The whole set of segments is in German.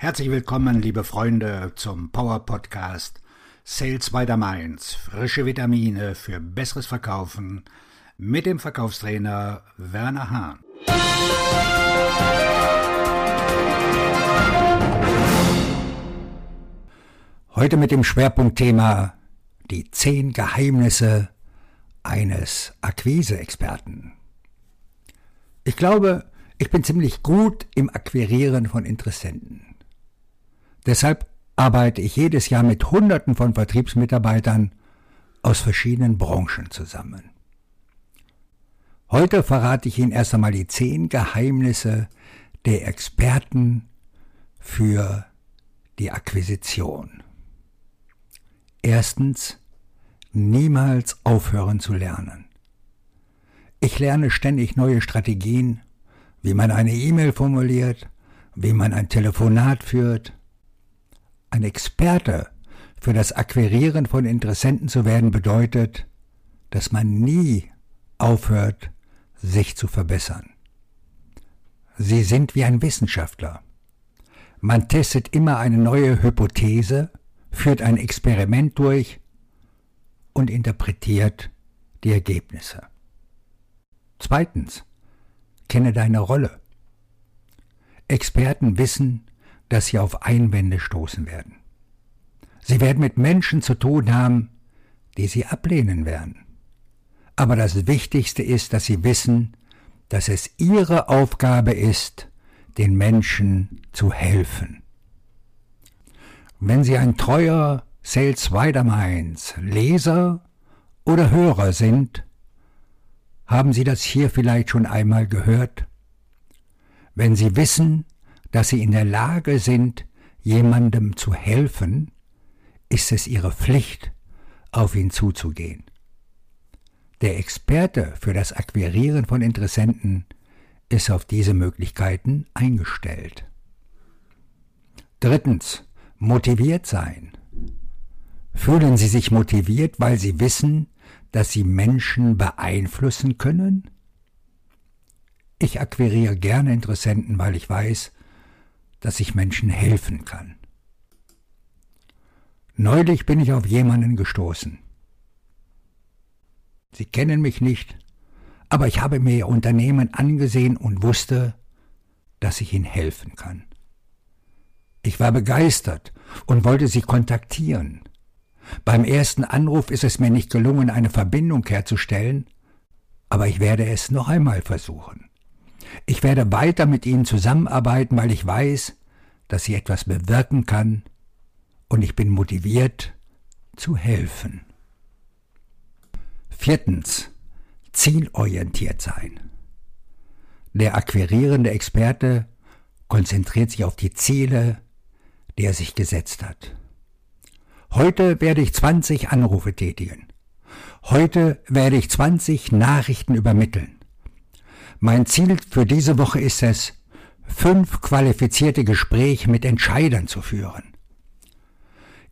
Herzlich willkommen, liebe Freunde, zum Power Podcast Sales by the Mainz. Frische Vitamine für besseres Verkaufen mit dem Verkaufstrainer Werner Hahn. Heute mit dem Schwerpunktthema die zehn Geheimnisse eines Akquise-Experten. Ich glaube, ich bin ziemlich gut im Akquirieren von Interessenten. Deshalb arbeite ich jedes Jahr mit Hunderten von Vertriebsmitarbeitern aus verschiedenen Branchen zusammen. Heute verrate ich Ihnen erst einmal die zehn Geheimnisse der Experten für die Akquisition. Erstens, niemals aufhören zu lernen. Ich lerne ständig neue Strategien, wie man eine E-Mail formuliert, wie man ein Telefonat führt, ein Experte für das Akquirieren von Interessenten zu werden bedeutet, dass man nie aufhört, sich zu verbessern. Sie sind wie ein Wissenschaftler. Man testet immer eine neue Hypothese, führt ein Experiment durch und interpretiert die Ergebnisse. Zweitens, kenne deine Rolle. Experten wissen, dass sie auf Einwände stoßen werden. Sie werden mit Menschen zu tun haben, die sie ablehnen werden. Aber das Wichtigste ist, dass sie wissen, dass es ihre Aufgabe ist, den Menschen zu helfen. Wenn Sie ein treuer Sales Widerminds Leser oder Hörer sind, haben Sie das hier vielleicht schon einmal gehört? Wenn Sie wissen, dass sie in der Lage sind, jemandem zu helfen, ist es ihre Pflicht, auf ihn zuzugehen. Der Experte für das Akquirieren von Interessenten ist auf diese Möglichkeiten eingestellt. Drittens, motiviert sein. Fühlen Sie sich motiviert, weil Sie wissen, dass Sie Menschen beeinflussen können? Ich akquiriere gerne Interessenten, weil ich weiß, dass ich Menschen helfen kann. Neulich bin ich auf jemanden gestoßen. Sie kennen mich nicht, aber ich habe mir Ihr Unternehmen angesehen und wusste, dass ich Ihnen helfen kann. Ich war begeistert und wollte Sie kontaktieren. Beim ersten Anruf ist es mir nicht gelungen, eine Verbindung herzustellen, aber ich werde es noch einmal versuchen. Ich werde weiter mit Ihnen zusammenarbeiten, weil ich weiß, dass sie etwas bewirken kann und ich bin motiviert zu helfen. Viertens. Zielorientiert sein. Der akquirierende Experte konzentriert sich auf die Ziele, die er sich gesetzt hat. Heute werde ich 20 Anrufe tätigen. Heute werde ich 20 Nachrichten übermitteln. Mein Ziel für diese Woche ist es, fünf qualifizierte Gespräche mit Entscheidern zu führen.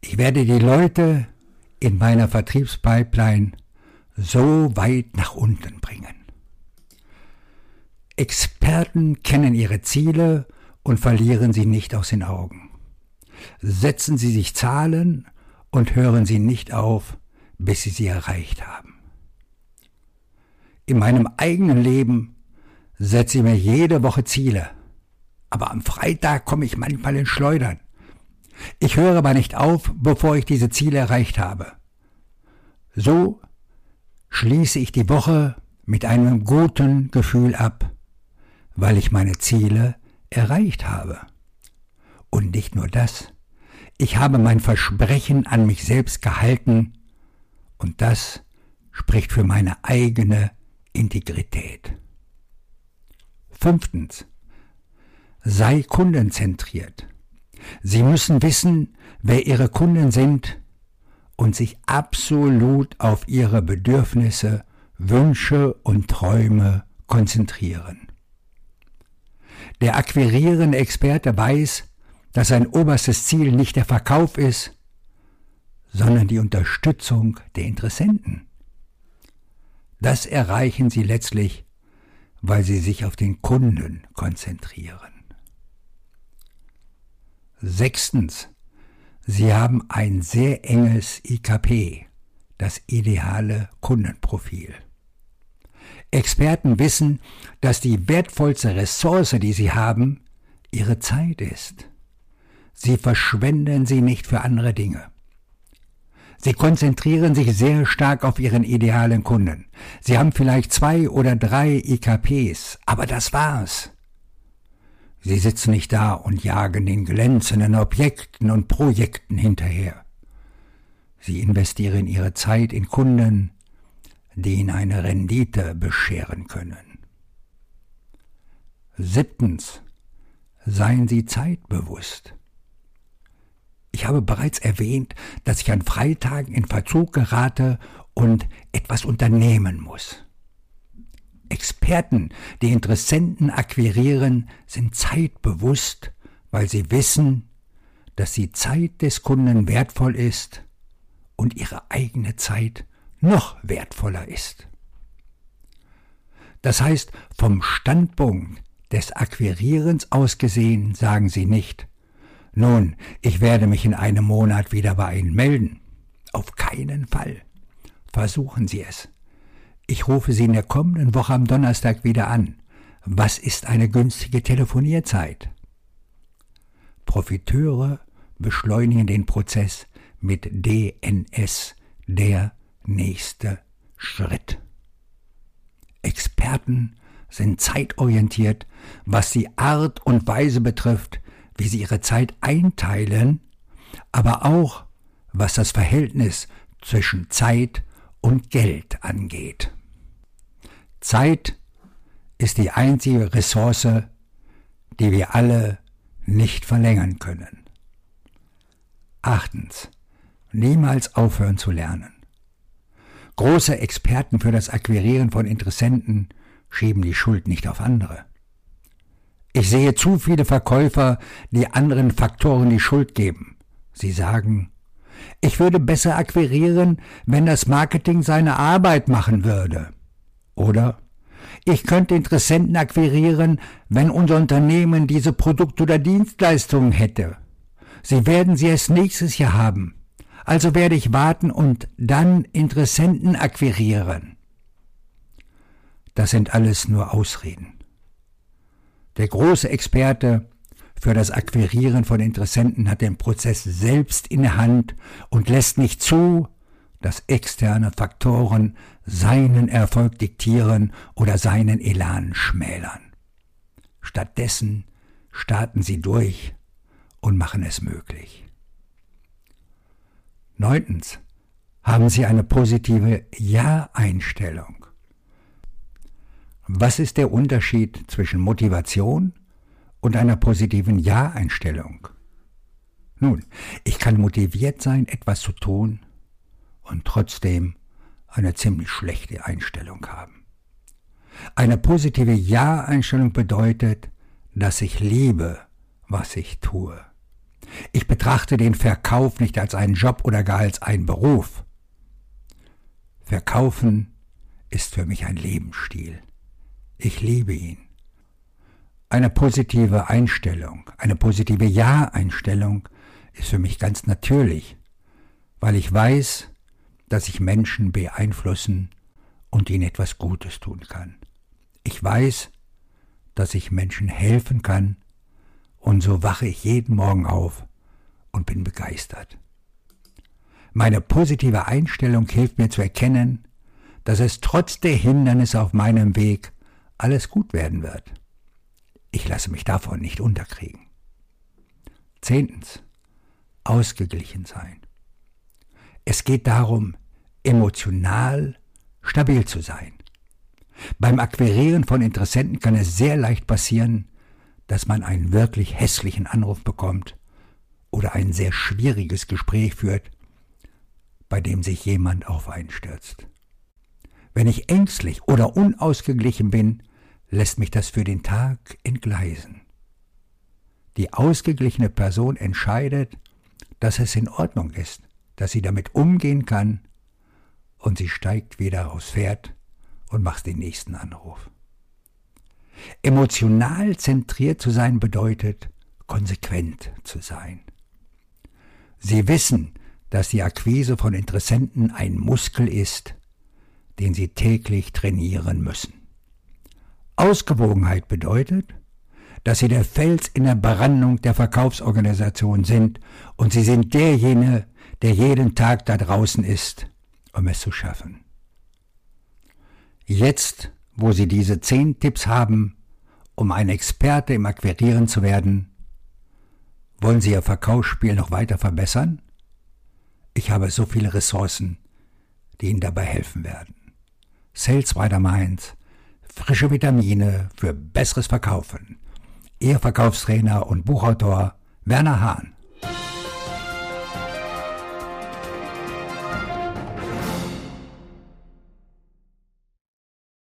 Ich werde die Leute in meiner Vertriebspipeline so weit nach unten bringen. Experten kennen ihre Ziele und verlieren sie nicht aus den Augen. Setzen Sie sich Zahlen und hören Sie nicht auf, bis Sie sie erreicht haben. In meinem eigenen Leben setze ich mir jede Woche Ziele. Aber am Freitag komme ich manchmal in Schleudern. Ich höre aber nicht auf, bevor ich diese Ziele erreicht habe. So schließe ich die Woche mit einem guten Gefühl ab, weil ich meine Ziele erreicht habe. Und nicht nur das, ich habe mein Versprechen an mich selbst gehalten, und das spricht für meine eigene Integrität. Fünftens. Sei kundenzentriert. Sie müssen wissen, wer Ihre Kunden sind und sich absolut auf Ihre Bedürfnisse, Wünsche und Träume konzentrieren. Der akquirierende Experte weiß, dass sein oberstes Ziel nicht der Verkauf ist, sondern die Unterstützung der Interessenten. Das erreichen sie letztlich weil sie sich auf den Kunden konzentrieren. Sechstens, Sie haben ein sehr enges IKP, das ideale Kundenprofil. Experten wissen, dass die wertvollste Ressource, die sie haben, ihre Zeit ist. Sie verschwenden sie nicht für andere Dinge. Sie konzentrieren sich sehr stark auf ihren idealen Kunden. Sie haben vielleicht zwei oder drei IKPs, aber das war's. Sie sitzen nicht da und jagen den glänzenden Objekten und Projekten hinterher. Sie investieren ihre Zeit in Kunden, die ihnen eine Rendite bescheren können. Siebtens. Seien Sie zeitbewusst. Ich habe bereits erwähnt, dass ich an Freitagen in Verzug gerate und etwas unternehmen muss. Experten, die Interessenten akquirieren, sind zeitbewusst, weil sie wissen, dass die Zeit des Kunden wertvoll ist und ihre eigene Zeit noch wertvoller ist. Das heißt, vom Standpunkt des Akquirierens aus gesehen sagen sie nicht, nun, ich werde mich in einem Monat wieder bei Ihnen melden. Auf keinen Fall. Versuchen Sie es. Ich rufe Sie in der kommenden Woche am Donnerstag wieder an. Was ist eine günstige Telefonierzeit? Profiteure beschleunigen den Prozess mit DNS, der nächste Schritt. Experten sind zeitorientiert, was die Art und Weise betrifft, wie sie ihre Zeit einteilen, aber auch was das Verhältnis zwischen Zeit und Geld angeht. Zeit ist die einzige Ressource, die wir alle nicht verlängern können. Achtens. Niemals aufhören zu lernen. Große Experten für das Akquirieren von Interessenten schieben die Schuld nicht auf andere. Ich sehe zu viele Verkäufer, die anderen Faktoren die Schuld geben. Sie sagen, ich würde besser akquirieren, wenn das Marketing seine Arbeit machen würde. Oder ich könnte Interessenten akquirieren, wenn unser Unternehmen diese Produkte oder Dienstleistungen hätte. Sie werden sie erst nächstes Jahr haben. Also werde ich warten und dann Interessenten akquirieren. Das sind alles nur Ausreden. Der große Experte für das Akquirieren von Interessenten hat den Prozess selbst in der Hand und lässt nicht zu, dass externe Faktoren seinen Erfolg diktieren oder seinen Elan schmälern. Stattdessen starten sie durch und machen es möglich. Neuntens haben Sie eine positive Ja-Einstellung. Was ist der Unterschied zwischen Motivation und einer positiven Ja-Einstellung? Nun, ich kann motiviert sein, etwas zu tun, und trotzdem eine ziemlich schlechte Einstellung haben. Eine positive Ja-Einstellung bedeutet, dass ich liebe, was ich tue. Ich betrachte den Verkauf nicht als einen Job oder gar als einen Beruf. Verkaufen ist für mich ein Lebensstil. Ich liebe ihn. Eine positive Einstellung, eine positive Ja-Einstellung ist für mich ganz natürlich, weil ich weiß, dass ich Menschen beeinflussen und ihnen etwas Gutes tun kann. Ich weiß, dass ich Menschen helfen kann, und so wache ich jeden Morgen auf und bin begeistert. Meine positive Einstellung hilft mir zu erkennen, dass es trotz der Hindernisse auf meinem Weg alles gut werden wird. Ich lasse mich davon nicht unterkriegen. Zehntens. Ausgeglichen sein. Es geht darum, emotional stabil zu sein. Beim Akquirieren von Interessenten kann es sehr leicht passieren, dass man einen wirklich hässlichen Anruf bekommt oder ein sehr schwieriges Gespräch führt, bei dem sich jemand auf einen stürzt. Wenn ich ängstlich oder unausgeglichen bin, lässt mich das für den Tag entgleisen. Die ausgeglichene Person entscheidet, dass es in Ordnung ist, dass sie damit umgehen kann und sie steigt wieder aufs Pferd und macht den nächsten Anruf. Emotional zentriert zu sein bedeutet, konsequent zu sein. Sie wissen, dass die Akquise von Interessenten ein Muskel ist, den sie täglich trainieren müssen. Ausgewogenheit bedeutet, dass sie der Fels in der Brandung der Verkaufsorganisation sind und sie sind derjenige, der jeden Tag da draußen ist, um es zu schaffen. Jetzt, wo Sie diese zehn Tipps haben, um ein Experte im Akquirieren zu werden, wollen Sie Ihr Verkaufsspiel noch weiter verbessern? Ich habe so viele Ressourcen, die Ihnen dabei helfen werden. Sales Rider Minds, frische Vitamine für besseres Verkaufen. Ihr Verkaufstrainer und Buchautor Werner Hahn.